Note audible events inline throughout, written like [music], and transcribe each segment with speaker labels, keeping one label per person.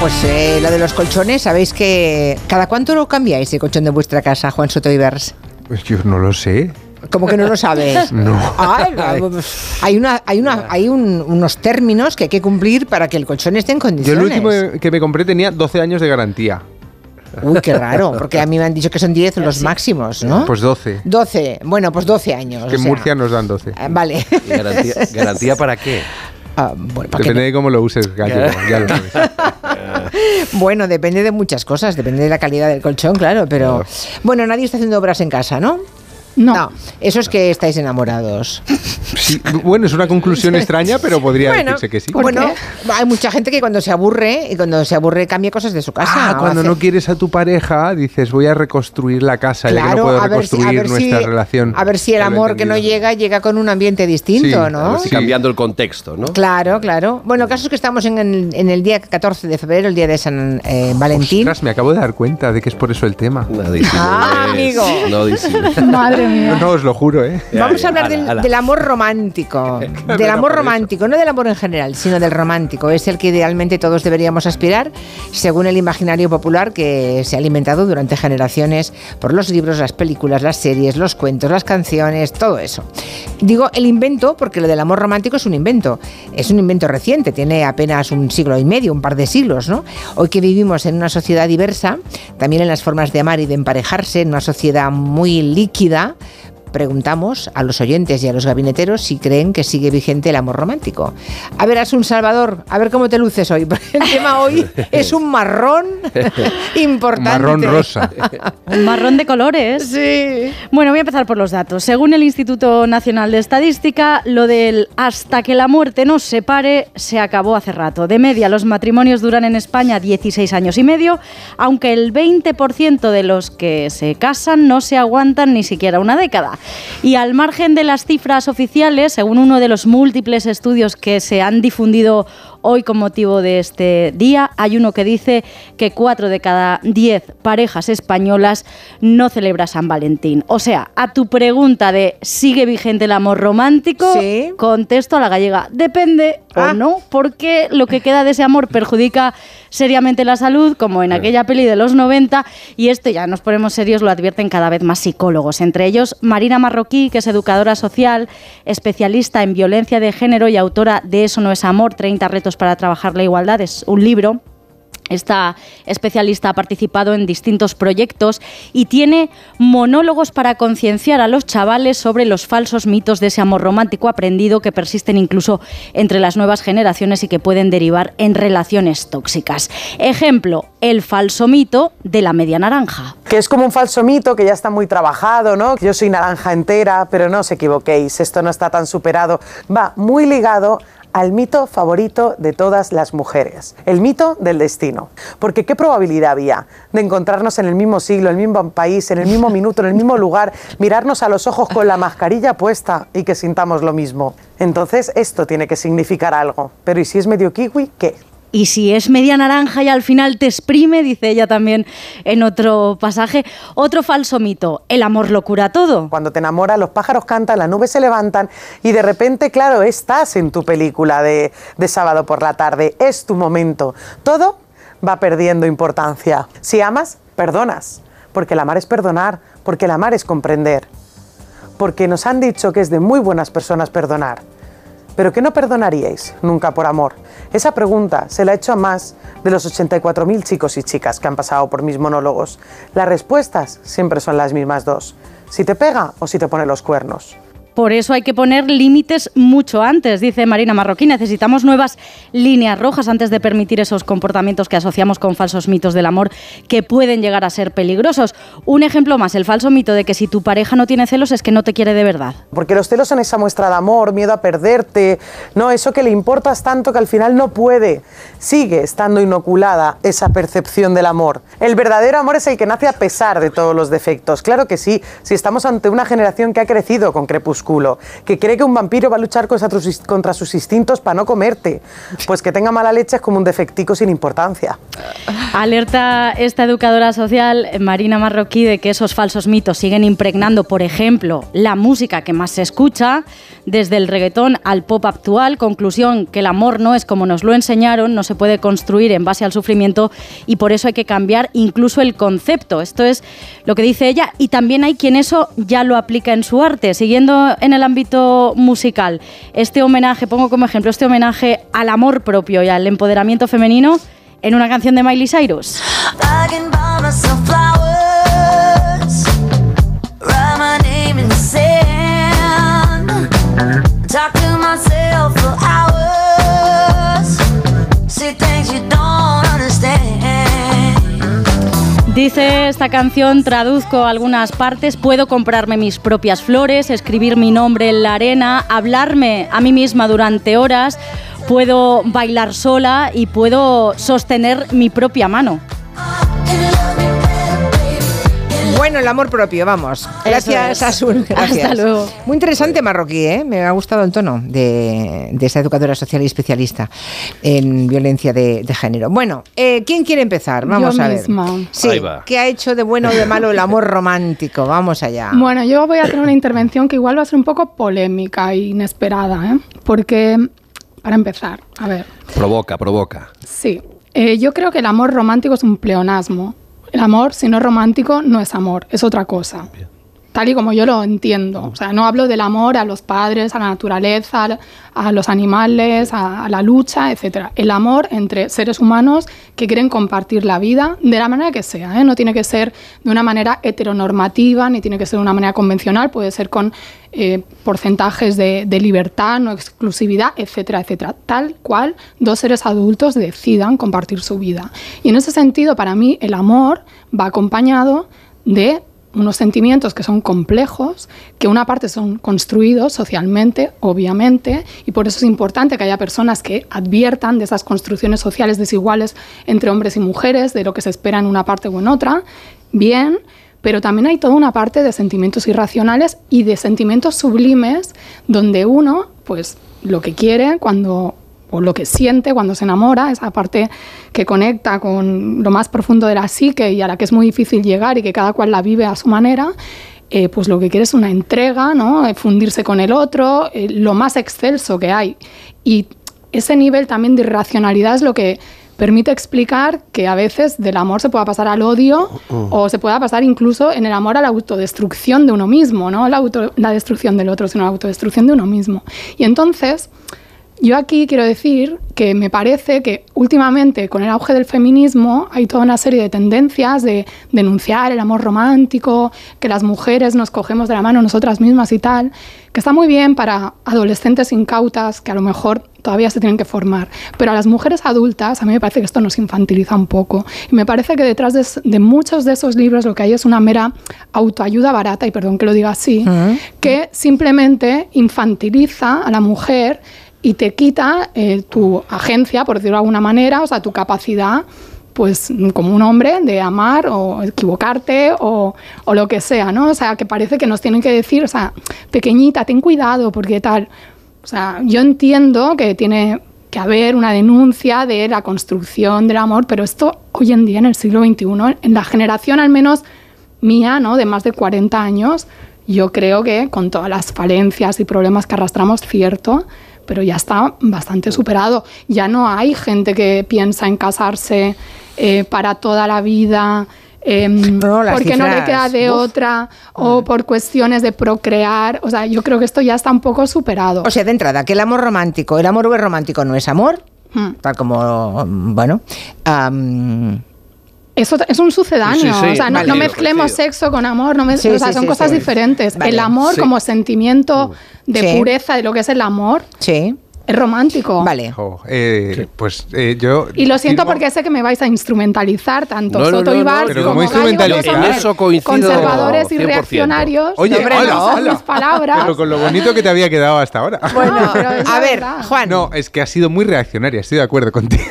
Speaker 1: pues eh, lo de los colchones, sabéis que cada cuánto lo cambiáis el colchón de vuestra casa, Juan Soto Ibers.
Speaker 2: Pues yo no lo sé.
Speaker 1: ¿Cómo que no lo sabes? [laughs]
Speaker 2: No.
Speaker 1: Ay, [laughs] hay una, hay una, hay un- unos términos que hay que cumplir para que el colchón esté en
Speaker 2: Yo
Speaker 1: condiciones.
Speaker 2: el último que me compré tenía 12 años de garantía.
Speaker 1: Uy, qué raro, [laughs] porque a mí me han dicho que son 10 los máximos, ¿no?
Speaker 2: Pues 12.
Speaker 1: 12, bueno, pues 12 años.
Speaker 2: Que
Speaker 1: o
Speaker 2: en
Speaker 1: sea,
Speaker 2: Murcia nos dan 12.
Speaker 1: ah, Vale.
Speaker 3: ¿Y garantía, garantía para qué?
Speaker 1: Ah, bueno, ¿para qué
Speaker 2: Depende de cómo lo uses, [laughs] ya lo sabes.
Speaker 1: Bueno, depende de muchas cosas, depende de la calidad del colchón, claro, pero bueno, nadie está haciendo obras en casa, ¿no?
Speaker 4: No.
Speaker 1: eso es que estáis enamorados.
Speaker 2: Sí, bueno, es una conclusión [laughs] extraña, pero podría
Speaker 1: bueno,
Speaker 2: decirse que sí.
Speaker 1: bueno, hay mucha gente que cuando se aburre y cuando se aburre cambia cosas de su casa.
Speaker 2: Ah, cuando
Speaker 1: hace-
Speaker 2: no quieres a tu pareja, dices voy a reconstruir la casa, ya que no
Speaker 1: Claro,
Speaker 2: puedo
Speaker 1: a ver si- a
Speaker 2: reconstruir
Speaker 1: si-
Speaker 2: nuestra relación.
Speaker 1: A ver si el amor que no llega llega con un ambiente distinto,
Speaker 2: Sí,
Speaker 1: ¿no?
Speaker 2: Sí.
Speaker 3: Cambiando el contexto, ¿no?
Speaker 1: Claro, claro. Bueno, el caso es que estamos en el, en el día 14 de febrero, el día de San eh, Valentín.
Speaker 2: Ostras, me acabo de dar cuenta de que es por eso el tema.
Speaker 3: No disimules,
Speaker 1: Ah, amigo.
Speaker 3: No disimules. [laughs]
Speaker 4: Madre
Speaker 2: No,
Speaker 4: mía.
Speaker 2: no, os lo juro, ¿eh?
Speaker 1: Vamos a hablar
Speaker 3: Ala,
Speaker 1: del,
Speaker 3: ala.
Speaker 1: del amor romántico. [laughs] del amor romántico, no del amor en general, sino del romántico. Es el que idealmente todos deberíamos aspirar, según el imaginario popular que se ha alimentado durante generaciones por los libros, las películas, las series, los cuentos, las canciones, todo eso. Digo el invento porque lo del amor romántico es un invento. Es un invento reciente, tiene apenas un siglo y medio, un par de siglos, ¿no? Hoy que vivimos en una sociedad diversa, también en las formas de amar y de emparejarse, en una sociedad muy líquida, tá? Preguntamos a los oyentes y a los gabineteros si creen que sigue vigente el amor romántico. A ver, un Salvador, a ver cómo te luces hoy. [laughs] porque El tema hoy es un marrón [laughs] importante.
Speaker 2: Marrón rosa.
Speaker 4: Un marrón de colores.
Speaker 1: Sí.
Speaker 4: Bueno, voy a empezar por los datos. Según el Instituto Nacional de Estadística, lo del hasta que la muerte nos separe se acabó hace rato. De media, los matrimonios duran en España 16 años y medio, aunque el 20% de los que se casan no se aguantan ni siquiera una década. Y al margen de las cifras oficiales, según uno de los múltiples estudios que se han difundido hoy con motivo de este día, hay uno que dice que 4 de cada 10 parejas españolas no celebra San Valentín. O sea, a tu pregunta de ¿sigue vigente el amor romántico?
Speaker 1: Sí.
Speaker 4: Contesto a la gallega, depende
Speaker 1: Ah.
Speaker 4: o no, porque lo que queda de ese amor perjudica seriamente la salud, como en aquella peli de los 90, y esto ya nos ponemos serios, lo advierten cada vez más psicólogos, entre ellos Marina Marroquí, que es educadora social, especialista en violencia de género y autora de Eso no es amor, 30 retos para trabajar la igualdad, es un libro esta especialista ha participado en distintos proyectos y tiene monólogos para concienciar a los chavales sobre los falsos mitos de ese amor romántico aprendido que persisten incluso entre las nuevas generaciones y que pueden derivar en relaciones tóxicas. Ejemplo, el falso mito de la media naranja.
Speaker 5: Que es como un falso mito que ya está muy trabajado, ¿no? Yo soy naranja entera, pero no os equivoquéis, esto no está tan superado. Va muy ligado al mito favorito de todas las mujeres, el mito del destino. Porque qué probabilidad había de encontrarnos en el mismo siglo, en el mismo país, en el mismo [laughs] minuto, en el mismo lugar, mirarnos a los ojos con la mascarilla puesta y que sintamos lo mismo. Entonces esto tiene que significar algo. Pero ¿y si es medio kiwi, qué?
Speaker 4: Y si es media naranja y al final te exprime, dice ella también en otro pasaje, otro falso mito, el amor lo cura todo.
Speaker 5: Cuando te enamoras, los pájaros cantan, las nubes se levantan y de repente, claro, estás en tu película de, de sábado por la tarde, es tu momento. Todo va perdiendo importancia. Si amas, perdonas, porque el amar es perdonar, porque el amar es comprender, porque nos han dicho que es de muy buenas personas perdonar. ¿Pero qué no perdonaríais nunca por amor? Esa pregunta se la he hecho a más de los 84.000 chicos y chicas que han pasado por mis monólogos. Las respuestas siempre son las mismas dos. Si te pega o si te pone los cuernos.
Speaker 4: Por eso hay que poner límites mucho antes, dice Marina Marroquí. Necesitamos nuevas líneas rojas antes de permitir esos comportamientos que asociamos con falsos mitos del amor que pueden llegar a ser peligrosos. Un ejemplo más, el falso mito de que si tu pareja no tiene celos es que no te quiere de verdad.
Speaker 5: Porque los celos son esa muestra de amor, miedo a perderte, no, eso que le importas tanto que al final no puede. Sigue estando inoculada esa percepción del amor. El verdadero amor es el que nace a pesar de todos los defectos. Claro que sí, si estamos ante una generación que ha crecido con Crepúsculo, crepúsculo, que cree que un vampiro va a luchar contra contra sus instintos para no comerte. Pues que tenga mala leche es como un defectico sin importancia.
Speaker 4: Alerta esta educadora social, Marina Marroquí, de que esos falsos mitos siguen impregnando, por ejemplo, la música que más se escucha, desde el reggaetón al pop actual. Conclusión, que el amor no es como nos lo enseñaron, no se puede construir en base al sufrimiento y por eso hay que cambiar incluso el concepto. Esto es lo que dice ella y también hay quien eso ya lo aplica en su arte. Siguiendo en el ámbito musical, este homenaje, pongo como ejemplo, este homenaje al amor propio y al empoderamiento femenino en una canción de Miley Cyrus. Dice esta canción, traduzco algunas partes, puedo comprarme mis propias flores, escribir mi nombre en la arena, hablarme a mí misma durante horas, puedo bailar sola y puedo sostener mi propia mano.
Speaker 1: Bueno, el amor propio, vamos. Gracias,
Speaker 4: es.
Speaker 1: Asun. Gracias.
Speaker 4: Hasta luego.
Speaker 1: Muy interesante marroquí, ¿eh? Me ha gustado el tono de, de esa educadora social y especialista en violencia de, de género. Bueno, eh, ¿quién quiere empezar? Vamos
Speaker 6: Yo
Speaker 1: a ver.
Speaker 6: misma.
Speaker 1: Sí,
Speaker 3: Ahí va.
Speaker 1: ¿qué ha hecho de bueno o de malo el amor romántico? Vamos allá.
Speaker 6: Bueno, yo voy a hacer una intervención que igual va a ser un poco polémica e inesperada, ¿eh? Porque, para empezar, a ver,
Speaker 3: Provoca, provoca.
Speaker 6: sí, eh, yo creo que el amor romántico es un pleonasmo. El amor, si no es romántico, no es amor, es otra cosa. Tal y como yo lo entiendo. O sea, no hablo del amor a los padres, a la naturaleza, a- los animales, a, a la lucha, etc. El amor entre seres humanos que quieren compartir la vida de la manera que sea. ¿eh? No tiene que ser de una manera heteronormativa, ni tiene que ser de una manera convencional, puede ser con eh, porcentajes de, de libertad, no exclusividad, etcétera, etcétera. Tal cual dos seres adultos decidan compartir su vida. Y en ese sentido, para mí, el amor va acompañado de unos sentimientos que son complejos, que una parte son construidos socialmente, obviamente, y por eso es importante que haya personas que adviertan de esas construcciones sociales desiguales entre hombres y mujeres, de lo que se espera en una parte o en otra, bien, pero también hay toda una parte de sentimientos irracionales y de sentimientos sublimes, donde uno, pues, lo que quiere cuando o lo que siente cuando se enamora, esa parte que conecta con lo más profundo de la psique y a la que es muy difícil llegar y que cada cual la vive a su manera, eh, pues lo que quiere es una entrega, ¿no? Eh, fundirse con el otro, eh, lo más excelso que hay. Y ese nivel también de irracionalidad es lo que permite explicar que a veces del amor se pueda pasar al odio o se pueda pasar incluso en el amor a la autodestrucción de uno mismo, no la, auto- la destrucción del otro, sino la autodestrucción de uno mismo. Y entonces, yo aquí quiero decir que me parece que últimamente con el auge del feminismo hay toda una serie de tendencias de denunciar el amor romántico, que las mujeres nos cogemos de la mano nosotras mismas y tal, que está muy bien para adolescentes incautas que a lo mejor todavía se tienen que formar, pero a las mujeres adultas a mí me parece que esto nos infantiliza un poco. Y me parece que detrás de, de muchos de esos libros lo que hay es una mera autoayuda barata, y perdón que lo diga así, que simplemente infantiliza a la mujer y te quita eh, tu agencia, por decirlo de alguna manera, o sea, tu capacidad, pues como un hombre, de amar o equivocarte o, o lo que sea, ¿no? O sea, que parece que nos tienen que decir, o sea, pequeñita, ten cuidado, porque tal. O sea, yo entiendo que tiene que haber una denuncia de la construcción del amor, pero esto hoy en día, en el siglo XXI, en la generación al menos mía, ¿no? De más de 40 años, yo creo que con todas las falencias y problemas que arrastramos, cierto, pero ya está bastante superado. Ya no hay gente que piensa en casarse eh, para toda la vida. em, [laughs]
Speaker 1: No,
Speaker 6: porque no le queda de
Speaker 1: uf.
Speaker 6: otra o por cuestiones de procrear. O sea, yo creo que esto ya está un poco superado.
Speaker 1: O sea, de entrada, que el amor romántico, el amor romántico no es amor,
Speaker 6: Hmm.
Speaker 1: tal como, bueno,
Speaker 6: Eso es un sucedáneo.
Speaker 3: Sí, sí, sí.
Speaker 6: O sea, no,
Speaker 1: Vale.
Speaker 6: no mezclemos
Speaker 3: Coincido.
Speaker 6: sexo con amor. No mez-
Speaker 1: Sí,
Speaker 6: o sea,
Speaker 1: sí,
Speaker 6: son
Speaker 1: sí,
Speaker 6: cosas
Speaker 1: sí.
Speaker 6: diferentes.
Speaker 1: Vale.
Speaker 6: El amor
Speaker 3: Sí.
Speaker 6: como sentimiento de
Speaker 1: Sí.
Speaker 6: pureza de lo que es el amor
Speaker 1: sí,
Speaker 6: es romántico.
Speaker 1: vale.
Speaker 2: Eh, Pues eh, yo.
Speaker 6: Y lo siento
Speaker 2: firmo-
Speaker 6: porque sé que me vais a instrumentalizar tanto
Speaker 3: No, no,
Speaker 6: Soto
Speaker 3: no,
Speaker 6: y
Speaker 3: no,
Speaker 6: Valls
Speaker 2: pero
Speaker 6: como
Speaker 2: ¿cómo
Speaker 6: Gallo, que
Speaker 2: instrumentalizar?
Speaker 3: eso
Speaker 6: conservadores y
Speaker 3: 100%.
Speaker 6: reaccionarios.
Speaker 2: Oye,
Speaker 6: Hombre,
Speaker 2: hola,
Speaker 6: no son
Speaker 2: hola.
Speaker 6: mis palabras.
Speaker 2: Pero con lo bonito que te había quedado hasta ahora.
Speaker 1: Bueno,
Speaker 6: pero
Speaker 1: a ver,
Speaker 6: verdad.
Speaker 1: Juan.
Speaker 2: No, es que ha sido muy reaccionaria, estoy de acuerdo contigo.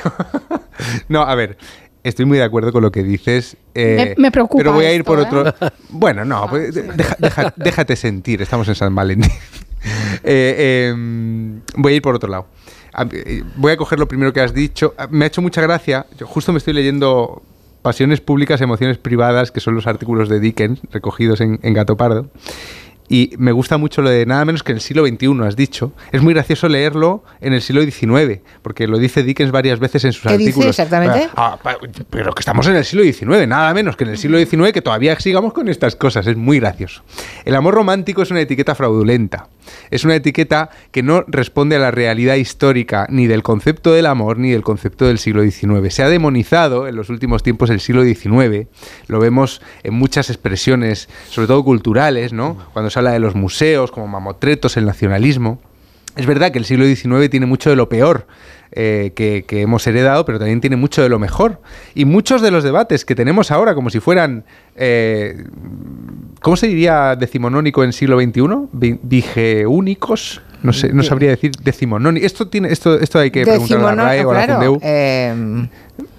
Speaker 2: [laughs] no, a ver, estoy muy de acuerdo con lo que dices. eh,
Speaker 6: Me- me preocupa
Speaker 2: Pero voy a ir
Speaker 6: esto,
Speaker 2: por
Speaker 6: ¿eh?
Speaker 2: otro. [laughs] Bueno, no, pues, deja- deja- [laughs] déjate sentir, estamos en San Valentín. [laughs] Eh, eh, voy a ir por otro lado. Eh, Voy a coger lo primero que has dicho. Ah, Me ha hecho mucha gracia. Yo justo me estoy leyendo Pasiones públicas, emociones privadas, que son los artículos de Dickens recogidos en, en Gato Pardo. Y me gusta mucho lo de nada menos que en el siglo XXI, has dicho. Es muy gracioso leerlo en el siglo XIX, porque lo dice Dickens varias veces en sus
Speaker 1: ¿Qué dice
Speaker 2: artículos.
Speaker 1: exactamente?
Speaker 2: Ah, pa- pero que estamos en el siglo XIX, nada menos que en el siglo XIX, que todavía sigamos con estas cosas. Es muy gracioso. El amor romántico es una etiqueta fraudulenta. Es una etiqueta que no responde a la realidad histórica ni del concepto del amor ni del concepto del siglo XIX. Se ha demonizado en los últimos tiempos el siglo XIX. Lo vemos en muchas expresiones, sobre todo culturales, ¿no? Cuando se habla de los museos, como mamotretos, el nacionalismo. Es verdad que el siglo XIX tiene mucho de lo peor eh, que, que hemos heredado, pero también tiene mucho de lo mejor. Y muchos de los debates que tenemos ahora, como si fueran, eh, ¿cómo se diría decimonónico en siglo XXI? Vi- Vigeúnicos. No sé, no sabría decir decimonónico. Esto tiene, esto, esto hay que preguntarle a la RAE o a la
Speaker 1: claro.
Speaker 2: Fundeu.
Speaker 1: eh,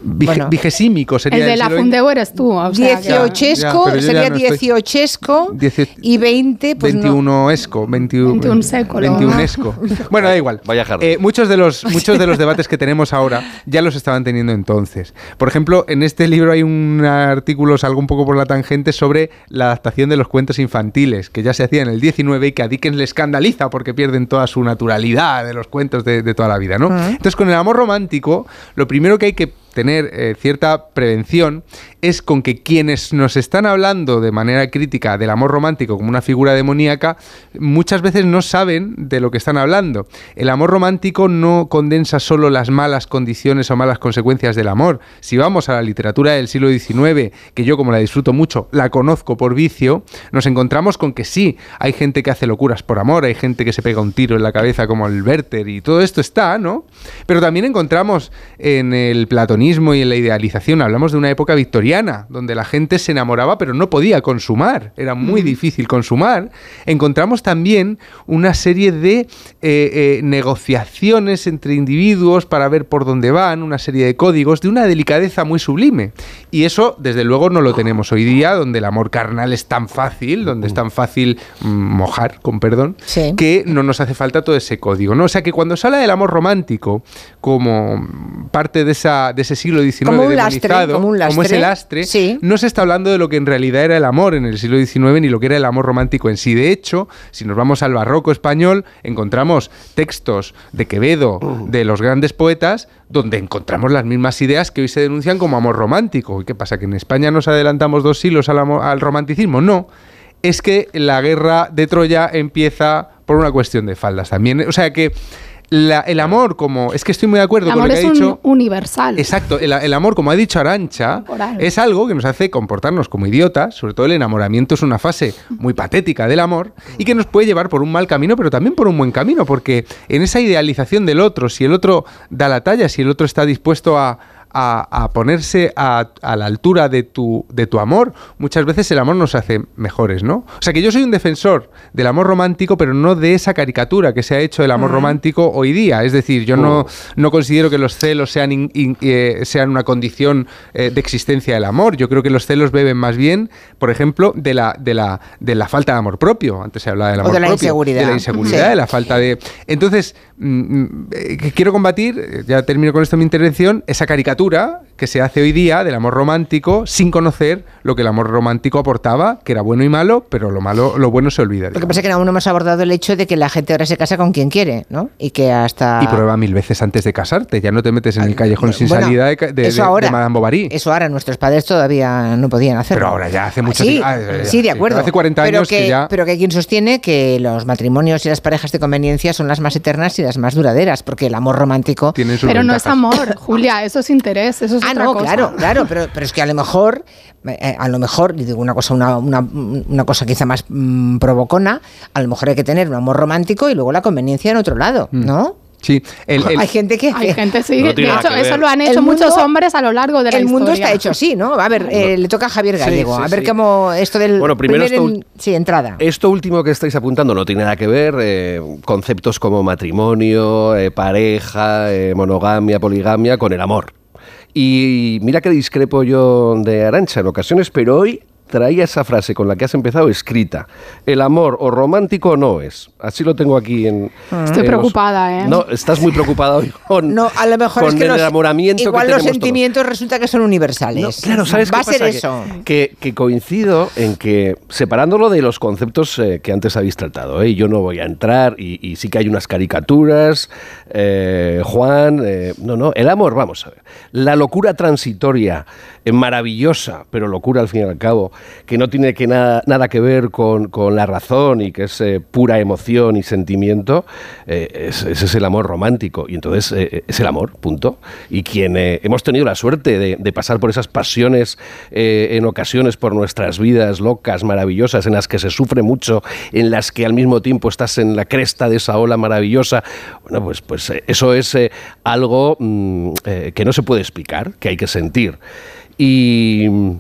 Speaker 2: Vige-
Speaker 1: bueno.
Speaker 2: Vigesímico sería
Speaker 6: El de la eres tú. O sea,
Speaker 1: Dieciochesco,
Speaker 2: Ya, ya
Speaker 1: sería
Speaker 2: no
Speaker 1: dieciochesco
Speaker 2: Diecio-
Speaker 1: y 20, pues no.
Speaker 2: 21 esco, 21,
Speaker 6: 21 século,
Speaker 2: 21
Speaker 6: ¿no?
Speaker 2: esco. [laughs] Bueno, da igual.
Speaker 3: Vaya jardín.
Speaker 2: Eh, muchos de los muchos de los [laughs] debates que tenemos ahora ya los estaban teniendo entonces. Por ejemplo, en este libro hay un artículo, salgo un poco por la tangente, sobre la adaptación de los cuentos infantiles, que ya se hacía en el 19 y que a Dickens le escandaliza porque pierden toda su naturalidad de los cuentos de, de toda la vida, ¿no? Entonces, con el amor romántico, lo primero que hay que tener eh, cierta prevención es con que quienes nos están hablando de manera crítica del amor romántico como una figura demoníaca muchas veces no saben de lo que están hablando. El amor romántico no condensa solo las malas condiciones o malas consecuencias del amor. Si vamos a la literatura del siglo XIX, que yo como la disfruto mucho, la conozco por vicio, nos encontramos con que sí, hay gente que hace locuras por amor, hay gente que se pega un tiro en la cabeza como el Werther y todo esto está, ¿no? Pero también encontramos en el platonismo y en la idealización, hablamos de una época victoriana, donde la gente se enamoraba pero no podía consumar, era muy difícil consumar. Encontramos también una serie de eh, eh, negociaciones entre individuos para ver por dónde van, una serie de códigos de una delicadeza muy sublime. Y eso, desde luego, no lo tenemos hoy día, donde el amor carnal es tan fácil, donde es tan fácil mm, mojar, con perdón,
Speaker 1: Sí.
Speaker 2: que no nos hace falta todo ese código. ¿no? O sea que cuando se habla del amor romántico como parte de, esa, de ese siglo XIX
Speaker 1: Como un lastre,
Speaker 2: demonizado,
Speaker 1: como un lastre,
Speaker 2: ese lastre,
Speaker 1: sí.
Speaker 2: no se está hablando de lo que en realidad era el amor en el siglo XIX ni lo que era el amor romántico en sí. De hecho, si nos vamos al barroco español, encontramos textos de Quevedo, de los grandes poetas, donde encontramos las mismas ideas que hoy se denuncian como amor romántico. ¿Y qué pasa? ¿Que en España nos adelantamos dos siglos al, al romanticismo? No. Es que la guerra de Troya empieza por una cuestión de faldas también. O sea que la- el amor como... Es que estoy muy de acuerdo
Speaker 6: El
Speaker 2: con lo que
Speaker 6: es
Speaker 2: ha
Speaker 6: un
Speaker 2: dicho...
Speaker 6: universal.
Speaker 2: Exacto, el, el amor, como ha dicho Arancha, es algo que nos hace comportarnos como idiotas, sobre todo el enamoramiento es una fase muy patética del amor y que nos puede llevar por un mal camino, pero también por un buen camino, porque en esa idealización del otro, si el otro da la talla, si el otro está dispuesto a, a- a ponerse a, a la altura de tu, de tu amor, muchas veces el amor nos hace mejores, ¿no? O sea que yo soy un defensor del amor romántico, pero no de esa caricatura que se ha hecho del amor romántico hoy día. Es decir, yo no, no considero que los celos sean, in- in- eh, sean una condición eh, de existencia del amor. Yo creo que los celos beben más bien, por ejemplo, de la, de la, de la falta de amor propio. Antes se hablaba del
Speaker 1: O
Speaker 2: amor
Speaker 1: de la
Speaker 2: propio,
Speaker 1: inseguridad.
Speaker 2: De la inseguridad,
Speaker 1: Sí.
Speaker 2: de la falta de... Entonces, mm, mm, eh, quiero combatir, eh, ya termino con esto mi intervención, esa caricatura que se hace hoy día del amor romántico sin conocer lo que el amor romántico aportaba, que era bueno y malo, pero lo malo, lo bueno se olvida.
Speaker 1: Lo que pasa es que aún no hemos abordado el hecho de que la gente ahora se casa con quien quiere, ¿no? Y que hasta...
Speaker 2: Y prueba mil veces antes de casarte, ya no te metes en el callejón sin
Speaker 1: Bueno,
Speaker 2: salida de,
Speaker 1: eso ahora,
Speaker 2: de Madame Bovary.
Speaker 1: Eso ahora, nuestros padres todavía no podían hacerlo.
Speaker 2: Pero ahora ya hace mucho
Speaker 1: sí,
Speaker 2: tiempo- ah,
Speaker 1: sí, de acuerdo.
Speaker 2: hace 40
Speaker 1: Pero
Speaker 2: años que ya-
Speaker 1: Pero que hay quien sostiene que los matrimonios y las parejas de conveniencia son las más eternas y las más duraderas, porque el amor romántico...
Speaker 2: Tienen sus
Speaker 6: Pero no es amor, [laughs] Julia, eso es interés, eso es
Speaker 1: Ah,
Speaker 6: otra
Speaker 1: no,
Speaker 6: cosa.
Speaker 1: claro, claro, pero, pero es que a lo mejor, eh, a lo mejor, y digo una cosa, una, una, una cosa quizá más mm, provocona, a lo mejor hay que tener un amor romántico y luego la conveniencia en otro lado,
Speaker 2: Mm.
Speaker 1: ¿no?
Speaker 2: Sí, el- el-
Speaker 1: hay gente que...
Speaker 6: Hay gente, sí.
Speaker 3: No
Speaker 6: de hecho, eso
Speaker 3: ver.
Speaker 6: lo han
Speaker 1: El
Speaker 6: hecho
Speaker 1: mundo-
Speaker 6: muchos hombres a lo largo de la
Speaker 1: el mundo está hecho así, ¿no? A ver, eh, le toca a Javier
Speaker 3: Sí,
Speaker 1: Gallego.
Speaker 3: sí,
Speaker 1: a ver
Speaker 3: sí.
Speaker 1: cómo esto del
Speaker 3: Bueno, primero
Speaker 1: primer
Speaker 3: esto
Speaker 1: en- sí, entrada.
Speaker 3: Esto último que estáis apuntando no tiene nada que ver. eh, conceptos como matrimonio, eh, pareja, eh, monogamia, poligamia, con el amor. Y mira que discrepo yo de Arancha en ocasiones, pero hoy traía esa frase con la que has empezado escrita. El amor o romántico no es. Así lo tengo aquí en...
Speaker 6: Estoy
Speaker 3: en los-
Speaker 6: preocupada, ¿eh?
Speaker 3: No, estás muy preocupada hoy con,
Speaker 1: No, a lo mejor
Speaker 3: con
Speaker 1: es que
Speaker 3: el
Speaker 1: los,
Speaker 3: enamoramiento
Speaker 1: igual
Speaker 3: que
Speaker 1: los
Speaker 3: todos.
Speaker 1: sentimientos resulta que son universales.
Speaker 3: No, claro, ¿sabes
Speaker 1: Va
Speaker 3: qué
Speaker 1: a ser
Speaker 3: pasa?
Speaker 1: Eso.
Speaker 3: Que, que coincido en que, separándolo de los conceptos eh, que antes habéis tratado, ¿eh? yo no voy a entrar, y, y sí que hay unas caricaturas, eh, Juan, eh, no, no, el amor, vamos a ver. La locura transitoria, eh, maravillosa, pero locura al fin y al cabo, que no tiene que nada, nada que ver con, con la razón y que es eh, pura emoción y sentimiento, es- ese es el amor romántico. Y entonces es el amor, punto. Y quien hemos tenido la suerte de, de pasar por esas pasiones en ocasiones por nuestras vidas locas, maravillosas, en las que se sufre mucho, en las que al mismo tiempo estás en la cresta de esa ola maravillosa, bueno, pues, pues eh, eso es eh, algo mm, eh, que no se puede explicar, que hay que sentir. Y mm,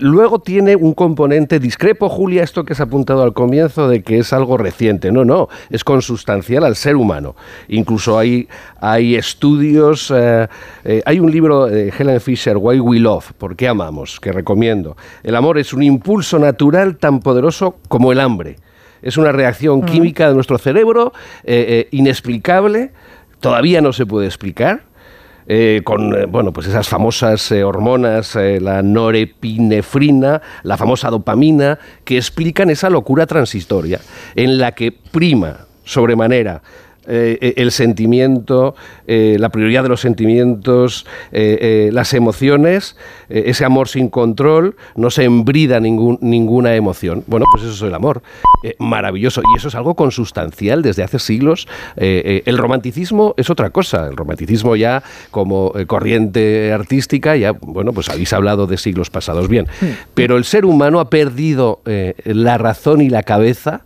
Speaker 3: luego tiene un componente discrepo, Julia, esto que has apuntado al comienzo de que es algo reciente. No, no, es consustancial al ser humano. Incluso hay, hay estudios, eh, eh, hay un libro de Helen Fisher, Why We Love, ¿Por qué amamos?, que recomiendo. El amor es un impulso natural tan poderoso como el hambre. Es una reacción química de nuestro cerebro eh, inexplicable, todavía no se puede explicar, eh, con eh, bueno, pues esas famosas eh, hormonas, la norepinefrina, la famosa dopamina, que explican esa locura transitoria en la que prima sobremanera eh, eh, el sentimiento, eh, la prioridad de los sentimientos, eh, las emociones, ese amor sin control, no se embrida ningún, ninguna emoción. Bueno, pues eso es el amor. Maravilloso. Y eso es algo consustancial desde hace siglos. El romanticismo es otra cosa. El romanticismo ya como corriente artística, ya, bueno, pues habéis hablado de siglos pasados. Bien. Pero el ser humano ha perdido la razón y la cabeza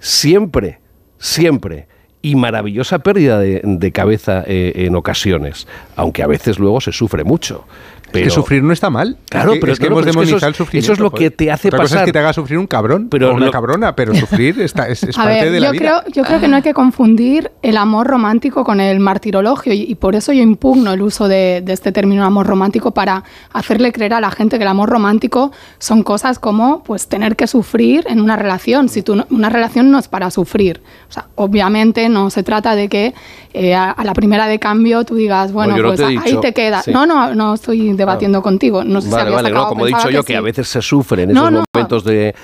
Speaker 3: siempre, siempre. Y maravillosa pérdida de, de cabeza eh, en ocasiones, aunque a veces luego se sufre mucho. Pero,
Speaker 2: que sufrir no está mal.
Speaker 3: Claro, pero
Speaker 2: es que hemos
Speaker 3: pero es que eso
Speaker 2: demonizado
Speaker 3: es-
Speaker 2: el sufrimiento.
Speaker 3: eso es lo que te hace
Speaker 2: Otra cosa es
Speaker 3: pasar.
Speaker 2: que te haga sufrir un cabrón
Speaker 3: Pero
Speaker 2: o una
Speaker 3: lo-
Speaker 2: cabrona, pero sufrir está, es, [laughs] parte
Speaker 6: ver,
Speaker 2: de la
Speaker 6: yo
Speaker 2: vida.
Speaker 6: creo, yo creo que no hay que confundir el amor romántico con el martirologio y, y por eso yo impugno el uso de, de este término amor romántico para hacerle creer a la gente que el amor romántico son cosas como pues tener que sufrir en una relación. Si tú no- una relación no es para sufrir, o sea, obviamente no se trata de que eh, a, a la primera de cambio tú digas bueno
Speaker 3: no
Speaker 6: pues
Speaker 3: te
Speaker 6: ahí
Speaker 3: dicho-
Speaker 6: te queda.
Speaker 3: sí.
Speaker 6: No, no, no estoy debatiendo contigo. No sé si
Speaker 3: Vale,
Speaker 6: habías
Speaker 3: vale, no, como he dicho
Speaker 6: pensaba
Speaker 3: yo, que, a veces se sufre en
Speaker 6: No,
Speaker 3: esos momentos de,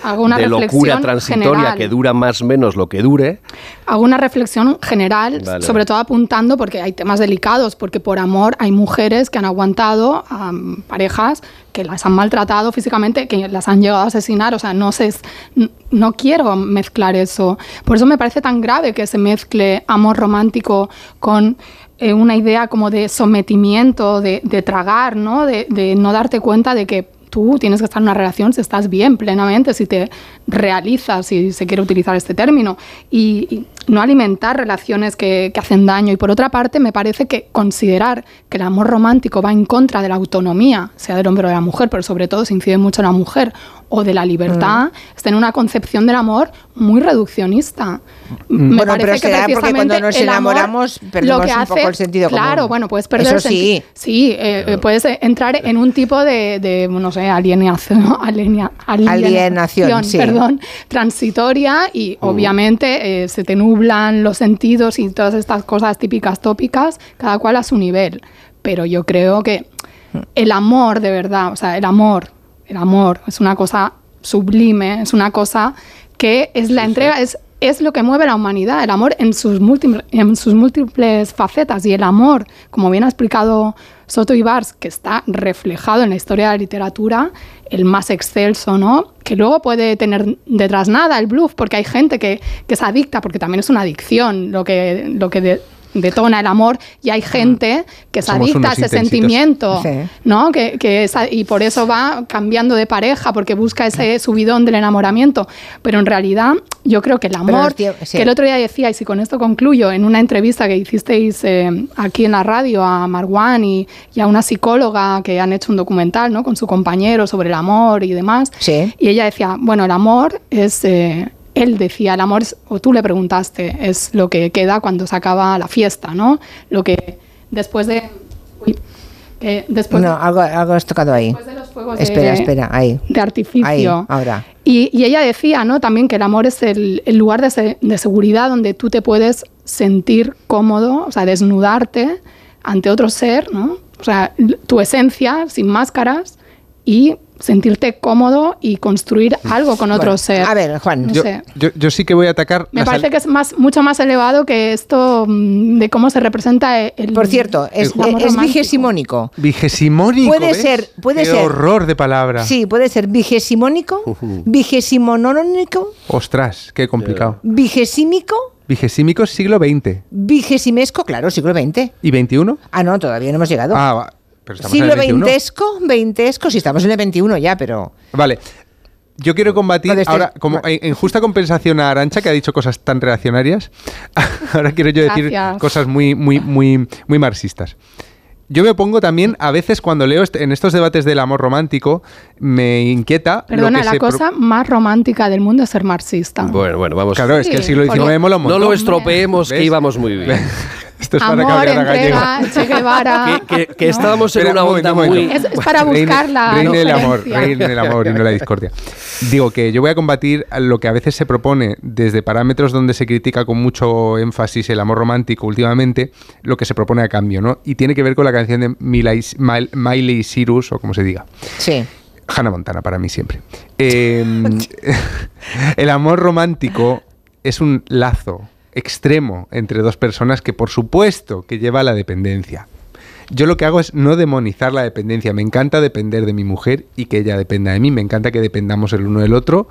Speaker 3: locura transitoria
Speaker 6: general.
Speaker 3: que dura más o menos lo que dure.
Speaker 6: hago una reflexión general,
Speaker 3: Vale,
Speaker 6: sobre todo apuntando porque hay temas delicados, porque por amor hay mujeres que han aguantado a parejas que las han maltratado físicamente, que las han llegado a asesinar, o sea, no n- no quiero mezclar eso. Por eso me parece tan grave que se mezcle amor romántico con eh, una idea como de sometimiento, de, tragar, ¿no? De, no darte cuenta de que tú tienes que estar en una relación si estás bien plenamente, si te realizas, si se quiere utilizar este término, y no alimentar relaciones que, que hacen daño. Y por otra parte, me parece que considerar que el amor romántico va en contra de la autonomía, sea del hombre o de la mujer, pero sobre todo se incide mucho en la mujer, o de la libertad, es tener una concepción del amor muy reduccionista. Me
Speaker 1: Bueno, pero
Speaker 6: parece que
Speaker 1: será porque cuando nos enamoramos
Speaker 6: lo
Speaker 1: perdemos un poco el sentido común.
Speaker 6: Claro, bueno, puedes perder
Speaker 1: Eso sí.
Speaker 6: Sí, eh, eh, puedes entrar en un tipo de, de, no sé, alienación, [laughs] aliena-
Speaker 1: Alienación, sí.
Speaker 6: perdón, transitoria y
Speaker 3: Mm.
Speaker 6: obviamente eh, se te nublan los sentidos y todas estas cosas típicas tópicas, cada cual a su nivel. Pero yo creo que el amor de verdad, o sea, el amor, el amor es una cosa sublime, es una cosa que es la entrega, es es lo que mueve la humanidad, el amor en sus, múltiples, en sus múltiples facetas. Y el amor, como bien ha explicado Soto Ibars, que está reflejado en la historia de la literatura, el más excelso, ¿no? Que luego puede tener detrás nada el bluff, porque hay gente que, que es adicta, porque también es una adicción lo que, lo que de- detona el amor, y hay gente que es
Speaker 2: Somos
Speaker 6: adicta a ese
Speaker 2: intensitos.
Speaker 6: sentimiento.
Speaker 1: Sí.
Speaker 6: ¿no? Que, que esa- y por eso va cambiando de pareja, porque busca ese subidón del enamoramiento. Pero en realidad, yo creo que el amor,
Speaker 1: el tie- sí.
Speaker 6: que el otro día decíais, y con esto concluyo, en una entrevista que hicisteis eh, aquí en la radio a Marwan y, y a una psicóloga que han hecho un documental ¿no? con su compañero sobre el amor y demás,
Speaker 1: Sí.
Speaker 6: y ella decía, bueno, el amor es... eh, él decía, el amor, es- o tú le preguntaste, es lo que queda cuando se acaba la fiesta, ¿no? Lo que después de... uy, que después de-
Speaker 1: No, algo, algo has tocado ahí.
Speaker 6: después de los fuegos
Speaker 1: Espera,
Speaker 6: de,
Speaker 1: espera, ahí.
Speaker 6: de artificio.
Speaker 1: Ahí, ahora.
Speaker 6: Y, y ella decía, ¿no? También que el amor es el, el lugar de, se- de seguridad donde tú te puedes sentir cómodo, o sea, desnudarte ante otro ser, ¿no? O sea, tu esencia, sin máscaras, y sentirte cómodo y construir algo con otro
Speaker 1: Bueno,
Speaker 6: ser.
Speaker 1: a ver, Juan.
Speaker 6: No
Speaker 2: Yo,
Speaker 6: sé.
Speaker 2: yo- yo sí que voy a atacar.
Speaker 6: Me parece que es más, mucho más elevado que esto mm, de cómo se representa el.
Speaker 1: Por cierto, es,
Speaker 6: el
Speaker 1: es
Speaker 6: romántico.
Speaker 1: vigesimónico.
Speaker 2: Vigesimónico.
Speaker 1: Puede
Speaker 2: ¿ves?
Speaker 1: ser- puede
Speaker 2: Qué
Speaker 1: ser.
Speaker 2: horror de palabra.
Speaker 1: Sí, puede ser vigesimónico, vigesimonónico,
Speaker 2: Ostras, qué complicado.
Speaker 1: vigesímico,
Speaker 2: Vigesímico es siglo XX.
Speaker 1: vigesimesco, claro, siglo XX.
Speaker 2: ¿Y XXI?
Speaker 1: Ah, no, todavía no hemos llegado.
Speaker 2: Ah. Pero estamos
Speaker 1: siglo veintesco, veintesco, si estamos en el 21 ya, pero...
Speaker 2: Vale. Yo quiero combatir
Speaker 1: ser-
Speaker 2: ahora, como en, en justa compensación a Arancha, que ha dicho cosas tan reaccionarias, [laughs] ahora quiero yo decir
Speaker 6: Gracias.
Speaker 2: cosas muy, muy, muy, muy marxistas. Yo me opongo también, a veces cuando leo est- en estos debates del amor romántico, me inquieta. lo
Speaker 6: Perdona,
Speaker 2: que
Speaker 6: la
Speaker 2: se pro-
Speaker 6: cosa más romántica del mundo es ser marxista.
Speaker 3: Bueno, bueno, vamos.
Speaker 2: Claro, es que el
Speaker 6: Sí,
Speaker 2: siglo XIX mola un
Speaker 3: no
Speaker 2: montón.
Speaker 3: lo estropeemos, que
Speaker 2: ¿Ves?
Speaker 3: íbamos muy bien. [laughs]
Speaker 2: Esto es para
Speaker 6: Amor,
Speaker 2: cambiar a gallego.
Speaker 6: Che Guevara.
Speaker 3: que, que- que estábamos en una
Speaker 2: un momento,
Speaker 3: onda muy.
Speaker 6: Es, es para
Speaker 2: Reine-
Speaker 6: buscar la
Speaker 2: reine el amor,
Speaker 6: diferencia.
Speaker 2: reine el amor y no la discordia. Digo que yo voy a combatir lo que a veces se propone desde parámetros donde se critica con mucho énfasis el amor romántico últimamente, lo que se propone a cambio, ¿no? Y tiene que ver con la canción de Miley, Mil- Miley Cyrus, o como se diga.
Speaker 1: Sí.
Speaker 2: Hannah Montana para mí siempre. Eh, [laughs] el amor romántico es un lazo extremo entre dos personas que por supuesto que lleva a la dependencia. Yo lo que hago es no demonizar la dependencia. Me encanta depender de mi mujer y que ella dependa de mí. Me encanta que dependamos el uno del otro.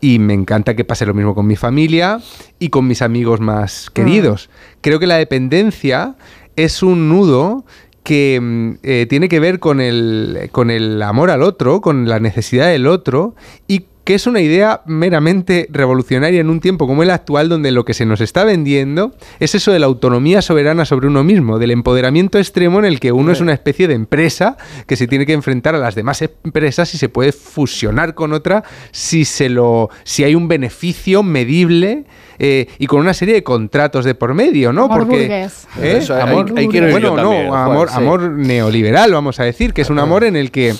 Speaker 2: Y me encanta que pase lo mismo con mi familia y con mis amigos más queridos. Creo que la dependencia es un nudo que mm, eh, tiene que ver con el, con el amor al otro, con la necesidad del otro, y que es una idea meramente revolucionaria en un tiempo como el actual, donde lo que se nos está vendiendo es eso de la autonomía soberana sobre uno mismo, del empoderamiento extremo en el que uno es una especie de empresa que se tiene que enfrentar a las demás empresas y se puede fusionar con otra si se lo, si hay un beneficio medible eh, y con una serie de contratos de por medio, ¿no?
Speaker 6: Amor burgués.
Speaker 2: ¿eh?
Speaker 3: Eso,
Speaker 2: amor,
Speaker 3: quiero ir
Speaker 2: bueno,
Speaker 3: yo
Speaker 2: no,
Speaker 3: también, Juan,
Speaker 2: amor,
Speaker 3: sí.
Speaker 2: amor neoliberal, vamos a decir, que es un amor en el que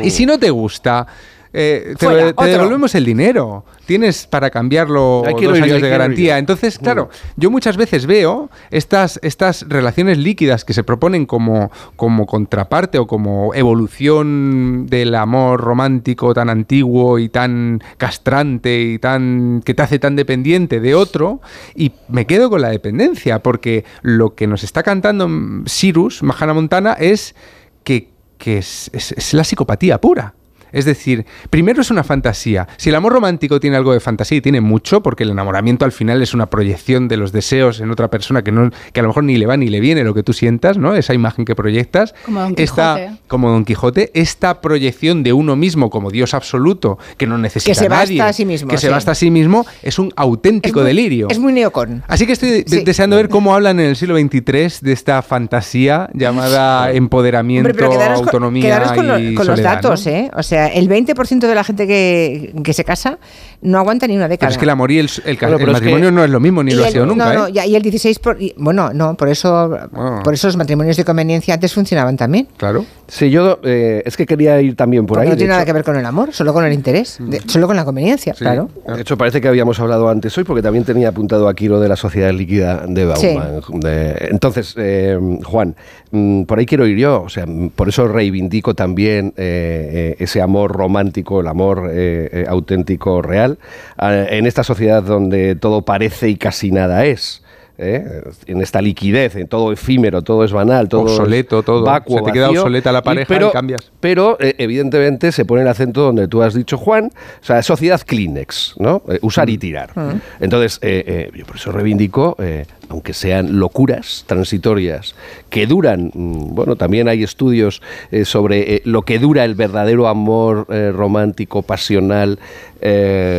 Speaker 2: y si no te gusta, eh, te,
Speaker 1: Fuera,
Speaker 2: te
Speaker 1: otro.
Speaker 2: devolvemos el dinero. Tienes para cambiarlo dos
Speaker 3: yo,
Speaker 2: años de garantía. Entonces, claro, yo muchas veces veo estas, estas relaciones líquidas que se proponen como, como contraparte o como evolución del amor romántico tan antiguo y tan castrante y tan que te hace tan dependiente de otro y me quedo con la dependencia porque lo que nos está cantando Cyrus, Mahana Montana, es que, que es, es- es la psicopatía pura. Es decir, primero es una fantasía. Si el amor romántico tiene algo de fantasía y tiene mucho, porque el enamoramiento al final es una proyección de los deseos en otra persona que, no, que a lo mejor ni le va ni le viene lo que tú sientas, ¿no? Esa imagen que proyectas.
Speaker 6: Como Don
Speaker 2: Esta-
Speaker 6: Quijote.
Speaker 2: como Don Quijote, esta proyección de uno mismo como Dios absoluto, que no necesita
Speaker 1: Que se
Speaker 2: a nadie,
Speaker 1: basta a sí mismo,
Speaker 2: que se basta a sí mismo, es un auténtico
Speaker 1: Es muy-
Speaker 2: delirio.
Speaker 1: Es muy neocon.
Speaker 2: Así que estoy
Speaker 1: Sí.
Speaker 2: deseando ver cómo hablan en el siglo XXIII de esta fantasía llamada empoderamiento,
Speaker 1: Hombre, pero quedaros con,
Speaker 2: autonomía
Speaker 1: quedaros con, lo-
Speaker 2: y
Speaker 1: los datos,
Speaker 2: ¿no?
Speaker 1: ¿eh? O sea, el 20% de la gente que, que se casa no aguanta ni una década.
Speaker 2: Pero es que el amor y el, el ca-
Speaker 3: Bueno,
Speaker 2: el
Speaker 3: pero es
Speaker 2: matrimonio
Speaker 3: que-
Speaker 2: no es lo mismo, ni
Speaker 1: Y
Speaker 2: lo ha
Speaker 1: el-
Speaker 2: sido nunca,
Speaker 1: no, no,
Speaker 2: ¿eh?
Speaker 1: ya- y el 16 por, y- bueno, no, por eso
Speaker 2: Ah.
Speaker 1: por eso los matrimonios de conveniencia antes funcionaban también.
Speaker 2: Claro.
Speaker 3: Sí, yo eh, es que quería ir también por
Speaker 1: Porque
Speaker 3: ahí.
Speaker 1: no tiene nada
Speaker 3: hecho.
Speaker 1: que ver con el amor, solo con el interés, de- solo con la conveniencia,
Speaker 2: Sí.
Speaker 1: claro.
Speaker 3: De hecho, parece que habíamos hablado antes hoy, porque también tenía apuntado aquí lo de la sociedad líquida de Bauman. De- entonces, eh, Juan, mm, por ahí quiero ir yo. O sea, mm, por eso reivindico también eh, ese amor romántico, el amor eh, eh, auténtico, real, ah, en esta sociedad donde todo parece y casi nada es. ¿eh? En esta liquidez, en todo efímero, todo es banal, todo es
Speaker 2: Obsoleto, todo.
Speaker 3: vacuo,
Speaker 2: Se te queda
Speaker 3: vacío,
Speaker 2: obsoleta la pareja y
Speaker 3: pero,
Speaker 2: cambias.
Speaker 3: pero eh, evidentemente se pone el acento donde tú has dicho, Juan, o sea, sociedad Kleenex, ¿no? Eh, usar y tirar. Entonces, eh, eh, yo por eso reivindico, eh, aunque sean locuras transitorias, que duran, mm, bueno, también hay estudios eh, sobre eh, lo que dura el verdadero amor eh, romántico, pasional,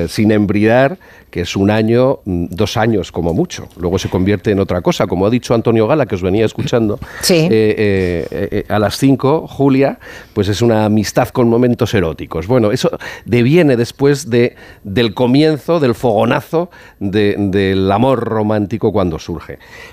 Speaker 3: sin embridar, que es un año, mm, dos años como mucho. Luego se convierte en otra cosa, como ha dicho Antonio Gala, que os venía escuchando. [laughs]
Speaker 1: Sí.
Speaker 3: a las 5, Julia, pues es una amistad con momentos eróticos. Bueno, eso deviene después de, del comienzo, del fogonazo de- del amor romántico cuando surge.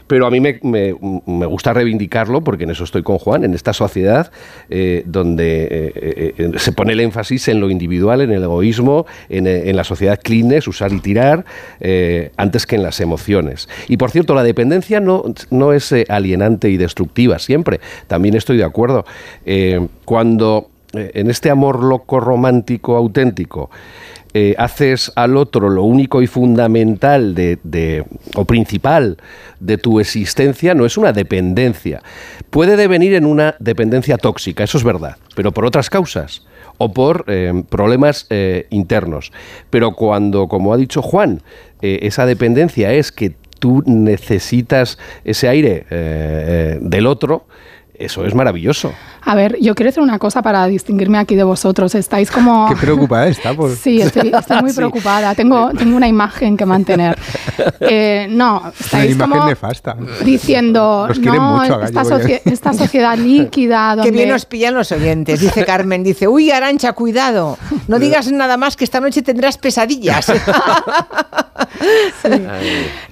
Speaker 3: Pero a mí me, gusta reivindicarlo, porque en eso estoy con Juan, en esta sociedad eh, donde eh, eh, se pone el énfasis en lo individual, en el egoísmo, en, la sociedad cleanness, usar y tirar, antes que en las emociones. Y por cierto, la dependencia no, no es alienante y destructiva siempre. También estoy de acuerdo. Cuando en este amor loco, romántico, auténtico, eh, haces al otro lo único y fundamental de, o principal de tu existencia, no es una dependencia. Puede devenir en una dependencia tóxica, eso es verdad, pero por otras causas o por eh, problemas eh, internos. Pero cuando, como ha dicho Juan, esa dependencia es que tú necesitas ese aire del otro, eso es maravilloso.
Speaker 6: A ver, yo quiero decir una cosa para distinguirme aquí de vosotros. Estáis como...
Speaker 2: Qué preocupada está por... [laughs]
Speaker 6: Sí, estoy, estoy muy [laughs]
Speaker 3: Sí.
Speaker 6: preocupada. Tengo, tengo una imagen que mantener. [laughs] Eh, no,
Speaker 2: Una
Speaker 6: estáis
Speaker 2: imagen
Speaker 6: como
Speaker 2: nefasta.
Speaker 6: diciendo,
Speaker 2: Nos quieren
Speaker 6: no,
Speaker 2: mucho a
Speaker 6: esta, socie-
Speaker 2: oye.
Speaker 6: esta sociedad líquida donde...
Speaker 1: Qué bien nos pillan los oyentes, dice Carmen. Dice, uy, Arancha, cuidado. No digas nada más que esta noche tendrás pesadillas.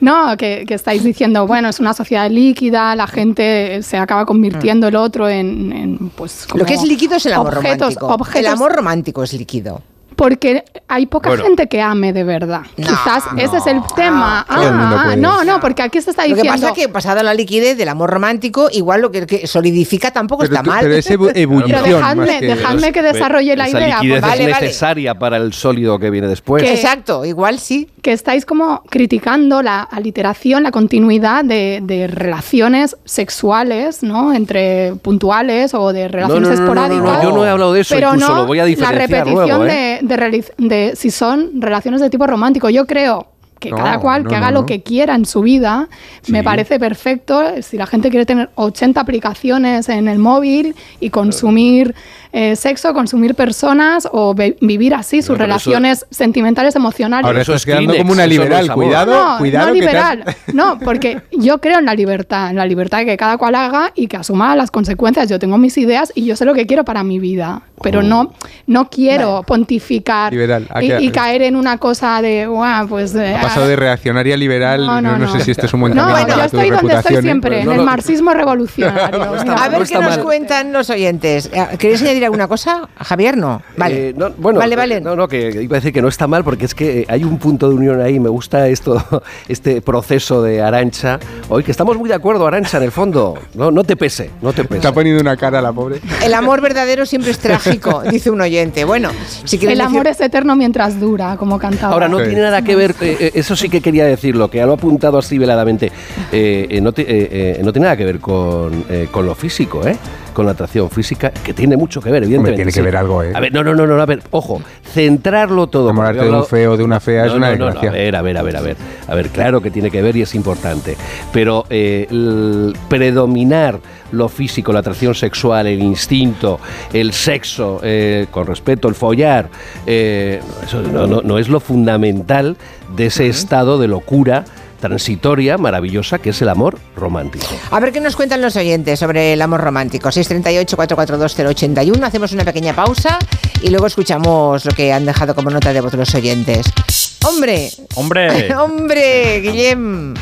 Speaker 6: No, que, que estáis diciendo, bueno, es una sociedad líquida, la gente se acaba convirtiendo el otro en, en, pues como
Speaker 1: Lo que es líquido es el amor
Speaker 6: objetos,
Speaker 1: romántico.
Speaker 6: objetos-
Speaker 1: El amor romántico es líquido.
Speaker 6: Porque hay poca
Speaker 3: Bueno.
Speaker 6: gente que ame de verdad.
Speaker 1: No,
Speaker 6: Quizás ese es el tema.
Speaker 2: Mundo
Speaker 6: Ah,
Speaker 2: puede.
Speaker 6: no, no, porque aquí se está
Speaker 1: Lo
Speaker 6: diciendo.
Speaker 1: que pasa es que pasada la liquidez del amor romántico, igual lo que, que solidifica tampoco
Speaker 2: Pero,
Speaker 1: está
Speaker 2: tú-
Speaker 1: mal.
Speaker 2: pero es [laughs]
Speaker 6: Pero
Speaker 2: ebullición
Speaker 6: dejadme,
Speaker 2: que...
Speaker 6: dejadme que desarrolle la
Speaker 3: Esa
Speaker 6: idea.
Speaker 3: liquidez
Speaker 6: porque-
Speaker 1: Vale,
Speaker 3: es
Speaker 1: vale.
Speaker 3: necesaria para el sólido que viene después.
Speaker 6: Que-
Speaker 1: Exacto, igual sí.
Speaker 6: que estáis como criticando la aliteración, la continuidad de, de relaciones sexuales, ¿no? Entre puntuales o de relaciones
Speaker 3: no, no, no, no,
Speaker 6: esporádicas.
Speaker 3: yo no he hablado de eso,
Speaker 6: pero
Speaker 3: incluso
Speaker 6: no
Speaker 3: lo voy a
Speaker 6: la
Speaker 3: diferenciar
Speaker 6: repetición
Speaker 3: luego, ¿eh?
Speaker 6: de, de de si son relaciones de tipo romántico. Yo creo que
Speaker 2: No,
Speaker 6: cada cual
Speaker 2: no,
Speaker 6: que haga
Speaker 2: no,
Speaker 6: lo que quiera en su vida, me parece perfecto. Si la gente quiere tener 80 aplicaciones en el móvil y consumir eh, sexo, consumir personas o vivir así sus
Speaker 3: Pero eso-
Speaker 6: relaciones sentimentales, emocionales.
Speaker 2: Ahora
Speaker 3: Eso es
Speaker 2: quedando
Speaker 3: Kleenex,
Speaker 2: como una liberal. cuidado,
Speaker 6: no,
Speaker 2: cuidado.
Speaker 6: no
Speaker 2: que te has-
Speaker 6: liberal. [laughs] No, porque yo creo en la libertad, en la libertad de que cada cual haga y que asuma las consecuencias. Yo tengo mis ideas y yo sé lo que quiero para mi vida, pero no, no quiero pontificar
Speaker 2: Liberal, ¿a
Speaker 6: y, y caer en una cosa de, "Guau, pues... eh,
Speaker 2: Ha pasado de reaccionaria a liberal.
Speaker 6: No,
Speaker 2: No,
Speaker 6: no,
Speaker 2: no,
Speaker 6: no.
Speaker 2: sé si este es un buen
Speaker 6: No,
Speaker 2: camino
Speaker 1: bueno,
Speaker 6: yo estoy donde estoy
Speaker 2: ¿eh?
Speaker 6: siempre,
Speaker 3: Pues
Speaker 6: en el marxismo [laughs] revolucionario.
Speaker 1: A ver qué nos cuentan los oyentes. Eh, ¿Queréis [laughs] añadir alguna cosa? Javier, no. Vale.
Speaker 3: Eh, no, bueno,
Speaker 1: vale, vale.
Speaker 3: No, no, que iba a decir que no está mal porque es que eh, hay un punto de unión ahí. Me gusta esto, [laughs] este proceso de Arancha. Hoy que estamos muy de acuerdo, Arancha, en el fondo. No, no te pese, no te pese.
Speaker 2: Está poniendo una cara la pobre.
Speaker 1: El amor verdadero siempre es trágico, [laughs] dice un oyente. Bueno, si quieres
Speaker 6: El amor
Speaker 1: decir-
Speaker 6: es eterno mientras dura, como cantaba.
Speaker 3: Ahora, no
Speaker 2: Sí.
Speaker 3: tiene nada que ver, eh, eh, eso sí que quería decirlo, que lo ha apuntado así veladamente. Eh, eh, no, te- eh, eh, no tiene nada que ver con, eh, con lo físico, ¿eh? Con la atracción física, que tiene mucho que ver, evidentemente.
Speaker 2: tiene que
Speaker 3: sí.
Speaker 2: ver algo, ¿eh?
Speaker 3: A ver, no, no, no, no, a ver, ojo, centrarlo todo.
Speaker 2: Enamorarte de un feo, de una fea, es una
Speaker 3: no, no,
Speaker 2: desgracia.
Speaker 3: a ver, a ver, a ver, a ver. A ver, claro que tiene que ver y es importante. Pero eh, el predominar lo físico, la atracción sexual, el instinto, el sexo, eh, con respeto, el follar, eh, eso no, no- no es lo fundamental de ese estado de locura transitoria, maravillosa, que es el amor romántico.
Speaker 1: A ver qué nos cuentan los oyentes sobre el amor romántico. 638-442-081. Hacemos una pequeña pausa y luego escuchamos lo que han dejado como nota de voz los oyentes. ¡Hombre!
Speaker 7: Hombre. [laughs]
Speaker 1: ¡Hombre! Guillem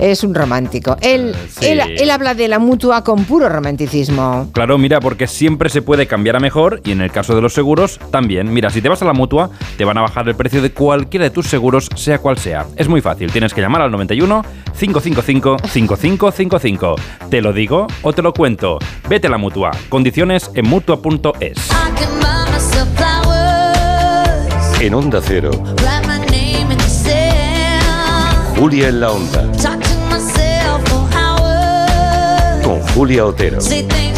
Speaker 1: es un romántico. Él,
Speaker 7: Sí.
Speaker 1: él, él habla de la mutua con puro romanticismo.
Speaker 7: Claro, mira, porque siempre se puede cambiar a mejor y en el caso de los seguros también. Mira, si te vas a la mutua, te van a bajar el precio de cualquiera de tus seguros, sea cual sea. Es muy fácil, tienes que llamar al 91 555 5555. ¿Te lo digo o te lo cuento? Vete a la mutua. Condiciones en mutua.es.
Speaker 8: En Onda Cero, Julia en la Onda, Julia Otero.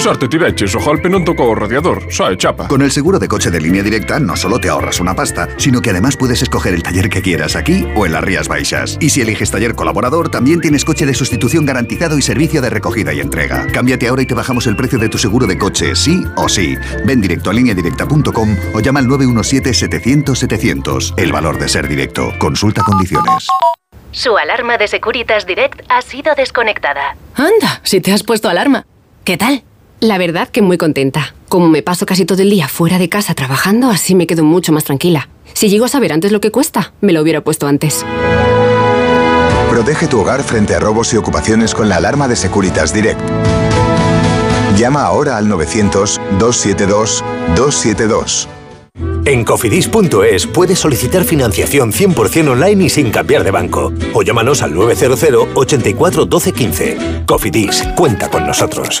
Speaker 9: Che sorte ti vecchie, so golpe non tocó o radiador, sai, chapa.
Speaker 10: Con el seguro de coche de línea directa no solo te ahorras una pasta, sino que además puedes escoger el taller que quieras aquí o en las Rías Baixas. Y si eliges taller colaborador, también tienes coche de sustitución garantizado y servicio de recogida y entrega. Cámbiate ahora y te bajamos el precio de tu seguro de coche, sí o sí. Ven directo a lineadirecta.com o llama al 917-700-700. El valor de ser directo. Consulta condiciones.
Speaker 11: Su alarma de Securitas Direct ha sido desconectada.
Speaker 12: Anda, si te has puesto alarma. ¿Qué tal?
Speaker 8: La verdad que muy contenta. Como me paso casi todo el día fuera de casa trabajando, así me quedo mucho más tranquila. Si llego a saber antes lo que cuesta, me lo hubiera puesto antes.
Speaker 11: Protege tu hogar frente a robos y ocupaciones con la alarma de Securitas Direct. Llama ahora al 900-272-272.
Speaker 12: En cofidis.es puedes solicitar financiación 100% online y sin cambiar de banco. O llámanos al 900 84 12 15. Cofidis, cuenta con nosotros.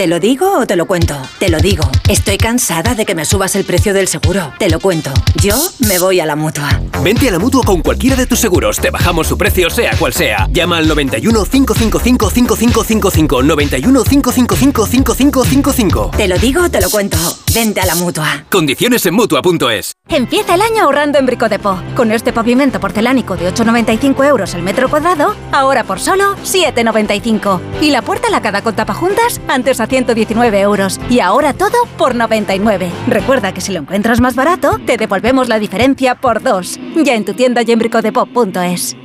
Speaker 13: ¿Te lo digo o te lo cuento? Te lo digo. Estoy cansada de que me subas el precio del seguro. Te lo cuento. Yo me voy a la mutua.
Speaker 14: Vente a la mutua con cualquiera de tus seguros. Te bajamos su precio, sea cual sea. Llama al 91 555 5555. 91 555 5555.
Speaker 13: Te lo digo o te lo cuento. Vente a la mutua.
Speaker 14: Condiciones en mutua.es.
Speaker 15: Empieza el año ahorrando en Bricodepo. Con este pavimento porcelánico de 8,95 euros el metro cuadrado, ahora por solo 7,95. Y la puerta lacada con tapajuntas, antes a 119 euros. Y ahora todo por 99. Recuerda que si lo encuentras más barato, te devolvemos la diferencia por dos. Ya en tu tienda y en bricodepo.es.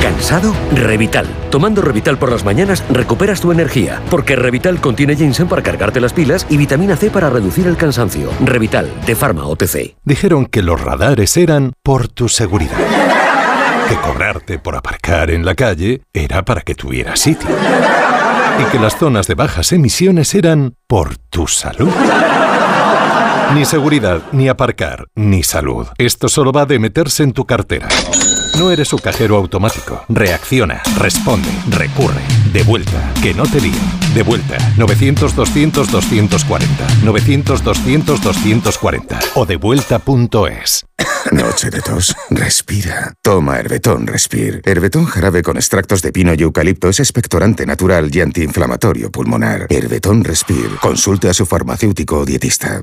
Speaker 16: ¿Cansado? Revital. Tomando Revital por las mañanas recuperas tu energía, porque Revital contiene ginseng para cargarte las pilas y vitamina C para reducir el cansancio. Revital, de Pharma OTC.
Speaker 17: Dijeron que los radares eran por tu seguridad. Que cobrarte por aparcar en la calle era para que tuvieras sitio. Y que las zonas de bajas emisiones eran por tu salud. Ni seguridad, ni aparcar, ni salud. Esto solo va de meterse en tu cartera. No eres su cajero automático. Reacciona, responde, recurre. De vuelta, que no te líen. De vuelta, 900-200-240. 900-200-240. O devuelta.es. [coughs]
Speaker 18: Noche de tos. Respira. Toma Herbetón Respir. Herbetón jarabe con extractos de pino y eucalipto es expectorante natural y antiinflamatorio pulmonar. Herbetón Respir. Consulte a su farmacéutico o dietista.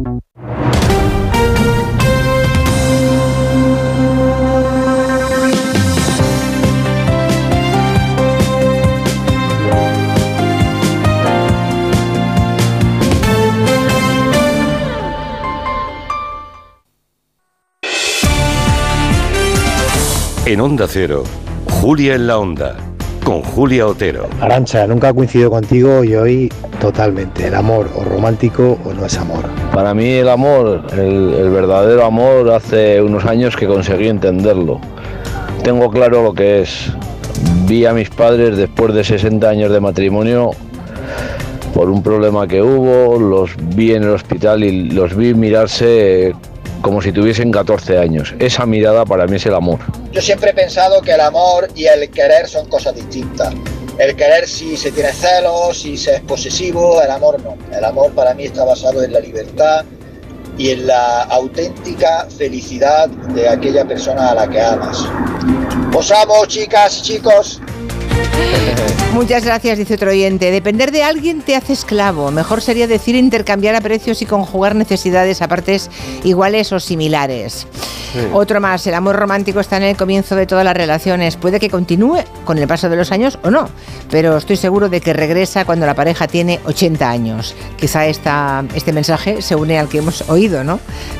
Speaker 19: En Onda Cero, Julia en la Onda, con Julia Otero.
Speaker 20: Arancha, nunca coincido contigo y hoy totalmente. El amor o romántico o no es amor.
Speaker 21: Para mí el amor, el, el verdadero amor, hace unos años que conseguí entenderlo. Tengo claro lo que es. Vi a mis padres después de 60 años de matrimonio por un problema que hubo, los vi en el hospital y los vi mirarse como si tuviesen 14 años. Esa mirada para mí es el amor.
Speaker 22: Yo siempre he pensado que el amor y el querer son cosas distintas. El querer si se tiene celos, si se es posesivo, el amor no. El amor para mí está basado en la libertad y en la auténtica felicidad de aquella persona a la que amas. Os amo, chicas y chicos. [laughs]
Speaker 1: Muchas gracias, dice otro oyente. Depender de alguien te hace esclavo. Mejor sería decir intercambiar a precios y conjugar necesidades a partes iguales o similares. Otro más, el amor romántico está en el comienzo de todas las relaciones. Puede que continúe con el paso de los años o no, pero estoy seguro de que regresa cuando la pareja tiene 80 años. Quizá esta, este mensaje se une al que hemos oído, ¿no?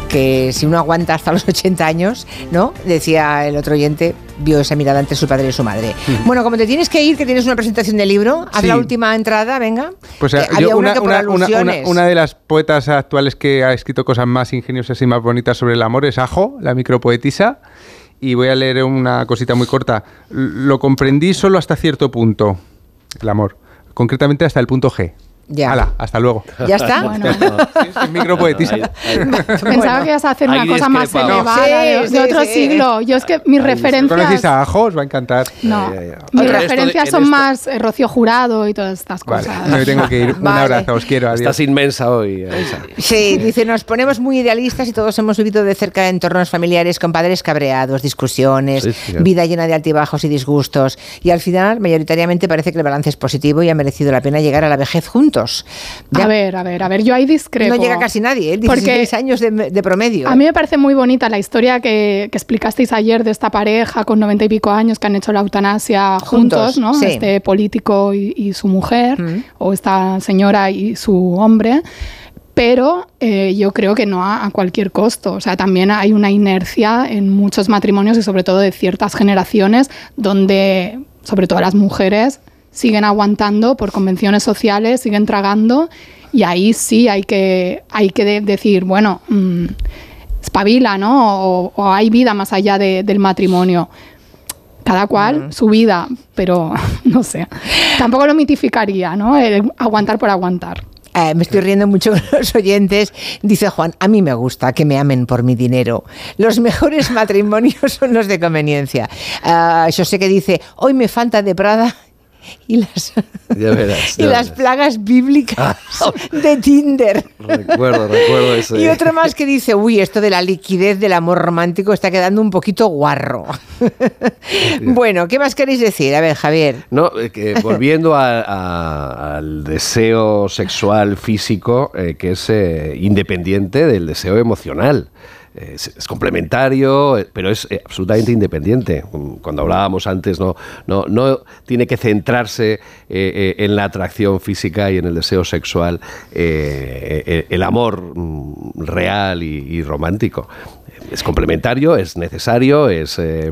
Speaker 1: Que si uno aguanta hasta los 80 años, ¿no? Decía el otro oyente, vio esa mirada entre su padre y su madre. Bueno, como te tienes que ir, que tienes una presentación de libro, haz
Speaker 2: Sí.
Speaker 1: la última entrada, venga.
Speaker 2: Pues eh,
Speaker 1: había
Speaker 2: yo,
Speaker 1: una
Speaker 2: una, una- de las poetas actuales que ha escrito cosas más ingeniosas y más bonitas sobre el amor es Ajo, la micropoetisa. Y voy a leer una cosita muy corta. Lo comprendí solo hasta cierto punto, el amor. Concretamente hasta el punto G.
Speaker 1: Ya.
Speaker 2: Hala, hasta luego. [laughs]
Speaker 1: ¿Ya está?
Speaker 6: Bueno.
Speaker 2: Es micropoetisa. [laughs]
Speaker 6: Pensaba que ibas a hacer una
Speaker 2: Ahí
Speaker 6: cosa más elevada,
Speaker 1: Sí,
Speaker 6: de, de
Speaker 1: sí,
Speaker 6: otro
Speaker 1: sí.
Speaker 6: siglo. Yo es que mis
Speaker 2: ¿Conocéis
Speaker 6: referencias...
Speaker 2: a Ajo? Os va a encantar.
Speaker 6: No,
Speaker 2: Ya, ya, ya.
Speaker 6: mis referencias
Speaker 2: de-
Speaker 6: son más eh, Rocío Jurado y todas estas
Speaker 2: Vale,
Speaker 6: cosas.
Speaker 2: me tengo que ir. Un
Speaker 1: Vale.
Speaker 2: abrazo, os quiero. Adiós.
Speaker 3: Estás inmensa hoy, Elsa.
Speaker 1: Sí, dice, nos ponemos muy idealistas y todos hemos vivido de cerca entornos familiares con padres cabreados, discusiones,
Speaker 3: Sí, sí.
Speaker 1: vida llena de altibajos y disgustos. Y al final, mayoritariamente, parece que el balance es positivo y ha merecido la pena llegar a la vejez juntos.
Speaker 6: A ver, a ver, a ver, yo ahí discrepo.
Speaker 1: No llega casi nadie, ¿eh? 16 años de, de promedio.
Speaker 6: A mí me parece muy bonita la historia que, que explicasteis ayer de esta pareja con noventa y pico años que han hecho la eutanasia juntos,
Speaker 1: Juntos,
Speaker 6: ¿no?
Speaker 1: sí.
Speaker 6: Este político y, y su mujer, o esta señora y su hombre. Pero eh, yo creo que no a, a cualquier costo. O sea, también hay una inercia en muchos matrimonios y sobre todo de ciertas generaciones donde, sobre todo las mujeres, siguen aguantando por convenciones sociales, siguen tragando y ahí sí hay que, hay que de- decir, bueno, mm, espabila, ¿no? O, o hay vida más allá de- del matrimonio. Cada cual su vida, pero [laughs] no sé. Tampoco lo mitificaría, ¿no? El aguantar por aguantar.
Speaker 1: Eh, me estoy riendo mucho con los oyentes. Dice Juan, a mí me gusta que me amen por mi dinero. Los mejores [laughs] matrimonios son los de conveniencia. Ah, yo sé que dice, hoy me falta de Prada y las,
Speaker 3: Ya verás. [laughs]
Speaker 1: y las plagas bíblicas [laughs] de Tinder.
Speaker 3: Recuerdo, recuerdo eso.
Speaker 1: Y otro más que dice, uy, esto de la liquidez del amor romántico está quedando un poquito guarro. [laughs] bueno, ¿qué más queréis decir? A ver, Javier.
Speaker 3: No, eh, que volviendo a- a- al deseo sexual físico, eh, que es eh, independiente del deseo emocional. Es, complementario, eh, pero es eh, absolutamente independiente. Mm, Cuando hablábamos antes, no, no, no tiene que centrarse eh, en la atracción física y en el deseo sexual el amor mm, real y, romántico. Es complementario, es necesario, es eh,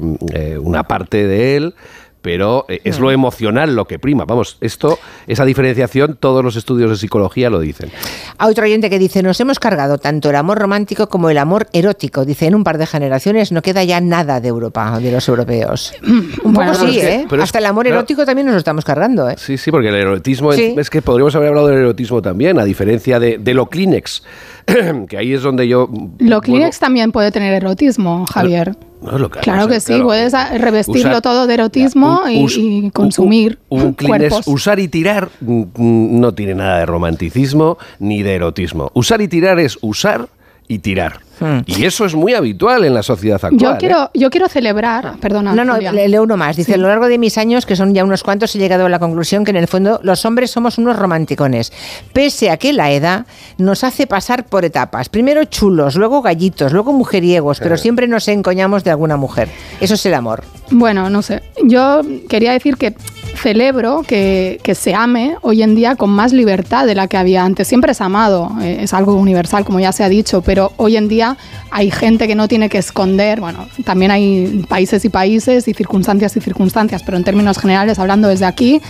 Speaker 3: una parte de él, pero eh, es lo emocional lo que prima. Vamos, esto, esa diferenciación, todos los estudios de psicología lo dicen.
Speaker 1: A otro oyente que dice, nos hemos cargado tanto el amor romántico como el amor erótico. Dice, en un par de generaciones no queda ya nada de Europa, de los europeos. [clears throat] Un poco
Speaker 3: Bueno,
Speaker 1: sí, ¿eh?
Speaker 3: pero es-
Speaker 1: Hasta el amor
Speaker 3: claro.
Speaker 1: erótico también nos lo estamos cargando, ¿eh?
Speaker 3: Sí, sí, porque el erotismo,
Speaker 1: Sí.
Speaker 3: es que podríamos haber hablado del erotismo también, a diferencia de, de lo Kleenex, [clears throat] que ahí es donde yo...
Speaker 6: Lo Kleenex también puede tener erotismo, Javier.
Speaker 3: ¿No? Lo que
Speaker 6: Claro que sí, puedes revestirlo
Speaker 3: usar-
Speaker 6: todo de erotismo
Speaker 3: Ya,
Speaker 6: y-
Speaker 3: us-
Speaker 6: y, consumir
Speaker 3: Un [laughs]
Speaker 6: cuerpos.
Speaker 3: usar y tirar no tiene nada de romanticismo ni de erotismo. Usar y tirar es usar y tirar. Y eso es muy habitual en la sociedad actual.
Speaker 6: Hmm. Yo
Speaker 3: ¿eh?
Speaker 6: quiero, yo quiero celebrar, perdona.
Speaker 1: No, no,
Speaker 6: Julia.
Speaker 1: leo uno más. Dice,
Speaker 6: Sí.
Speaker 1: a lo largo de mis años, que son ya unos cuantos, he llegado a la conclusión que en el fondo los hombres somos unos romanticones. Pese a que la edad nos hace pasar por etapas. Primero chulos, luego gallitos, luego mujeriegos, pero
Speaker 6: Eh.
Speaker 1: siempre nos encoñamos de alguna mujer. Eso es el amor.
Speaker 6: Bueno, no sé. Yo quería decir que celebro que, se ame hoy en día con más libertad de la que había antes. Siempre es amado, eh, es algo universal, como ya se ha dicho, pero hoy en día hay gente que no tiene que esconder. Bueno, también hay países y países y circunstancias y circunstancias, pero en términos generales, hablando desde aquí,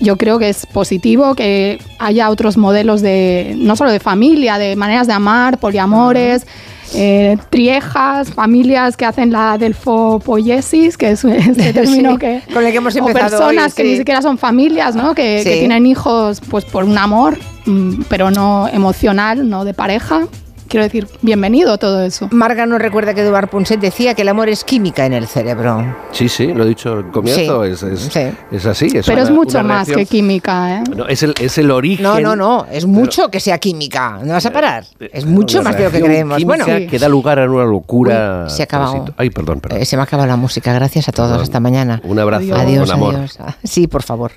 Speaker 6: yo creo que es positivo que haya otros modelos de, no solo de familia, de maneras de amar, poliamores. Eh, triejas, familias que hacen la delfopoiesis, que es [laughs] este [laughs] término
Speaker 1: Sí,
Speaker 6: que... [laughs]
Speaker 1: con el que hemos
Speaker 6: o
Speaker 1: empezado
Speaker 6: personas
Speaker 1: hoy,
Speaker 6: que ni siquiera son familias, ¿no? Que, que tienen hijos pues por un amor, mm, pero no emocional, no de pareja. Quiero decir, bienvenido todo eso.
Speaker 1: Marga nos recuerda que Eduard Punset decía que el amor es química en el cerebro.
Speaker 3: Sí, sí, lo he dicho al comienzo,
Speaker 1: Sí,
Speaker 3: es, es,
Speaker 1: sí.
Speaker 3: es así. Es
Speaker 6: pero es mucho más que química, ¿eh?
Speaker 3: No, es, el, es el origen.
Speaker 1: No, no, no, es mucho que sea química. ¿No vas a parar? Es mucho más de lo que creemos. Bueno,
Speaker 3: que da lugar a una locura.
Speaker 1: Uy, se ha acabado.
Speaker 3: transitu- Ay, perdón, perdón.
Speaker 1: eh, se me ha acabado la música. Gracias a todos.
Speaker 3: Perdón.
Speaker 1: Hasta mañana.
Speaker 3: Un abrazo
Speaker 1: Adiós,
Speaker 3: amor.
Speaker 1: adiós. Sí, por favor.